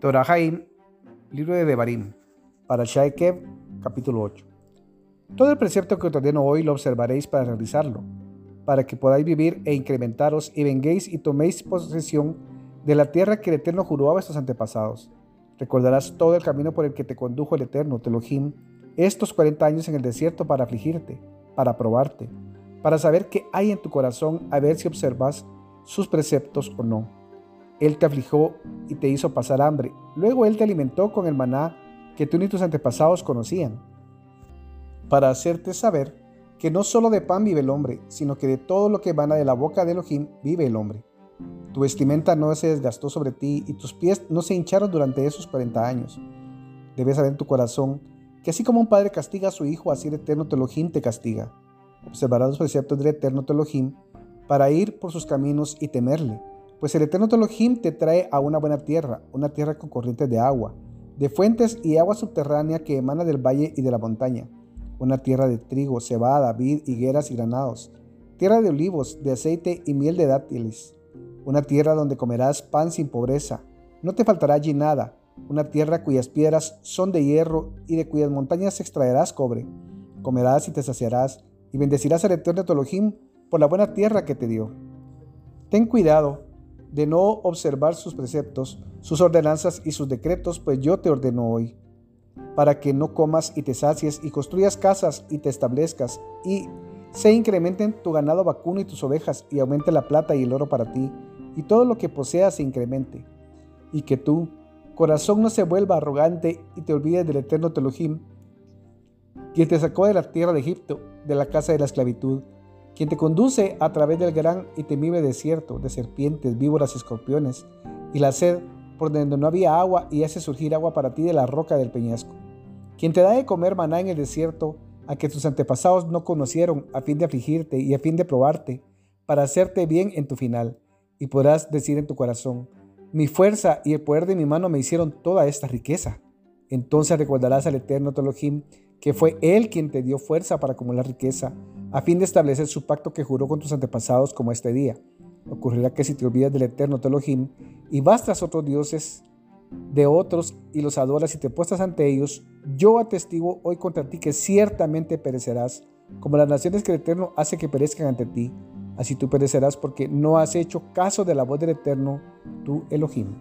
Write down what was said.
Torahaim, libro de Devarim, para Shaikev, capítulo 8. Todo el precepto que os ordeno hoy lo observaréis para realizarlo, para que podáis vivir e incrementaros y venguéis y toméis posesión de la tierra que el Eterno juró a vuestros antepasados. Recordarás todo el camino por el que te condujo el Eterno, Telohim, estos 40 años en el desierto para afligirte, para probarte, para saber qué hay en tu corazón, a ver si observas sus preceptos o no él te afligió y te hizo pasar hambre. Luego Él te alimentó con el maná que tú ni tus antepasados conocían, para hacerte saber que no solo de pan vive el hombre, sino que de todo lo que emana de la boca de Elohim vive el hombre. Tu vestimenta no se desgastó sobre ti y tus pies no se hincharon durante esos 40 años. Debes saber en tu corazón que así como un padre castiga a su hijo, así el eterno Telohim te castiga. Observarás los preceptos del eterno Telohim para ir por sus caminos y temerle pues el Eterno Elohim te trae a una buena tierra, una tierra con corrientes de agua, de fuentes y agua subterránea que emana del valle y de la montaña, una tierra de trigo, cebada, vid, higueras y granados, tierra de olivos, de aceite y miel de dátiles, una tierra donde comerás pan sin pobreza, no te faltará allí nada, una tierra cuyas piedras son de hierro y de cuyas montañas extraerás cobre. Comerás y te saciarás, y bendecirás al Eterno Elohim por la buena tierra que te dio. Ten cuidado de no observar sus preceptos, sus ordenanzas y sus decretos, pues yo te ordeno hoy, para que no comas y te sacies y construyas casas y te establezcas y se incrementen tu ganado vacuno y tus ovejas y aumente la plata y el oro para ti y todo lo que poseas se incremente y que tu corazón no se vuelva arrogante y te olvides del eterno Telohim, quien te sacó de la tierra de Egipto, de la casa de la esclavitud quien te conduce a través del gran y temible desierto de serpientes, víboras y escorpiones, y la sed por donde no había agua y hace surgir agua para ti de la roca del peñasco, quien te da de comer maná en el desierto a que tus antepasados no conocieron a fin de afligirte y a fin de probarte, para hacerte bien en tu final, y podrás decir en tu corazón, mi fuerza y el poder de mi mano me hicieron toda esta riqueza. Entonces recordarás al eterno Telohim, que fue Él quien te dio fuerza para acumular riqueza, a fin de establecer su pacto que juró con tus antepasados como este día. Ocurrirá que si te olvidas del eterno Telohim y vas tras otros dioses de otros y los adoras y te puestas ante ellos, yo atestigo hoy contra ti que ciertamente perecerás, como las naciones que el Eterno hace que perezcan ante ti. Así tú perecerás porque no has hecho caso de la voz del Eterno, tu Elohim.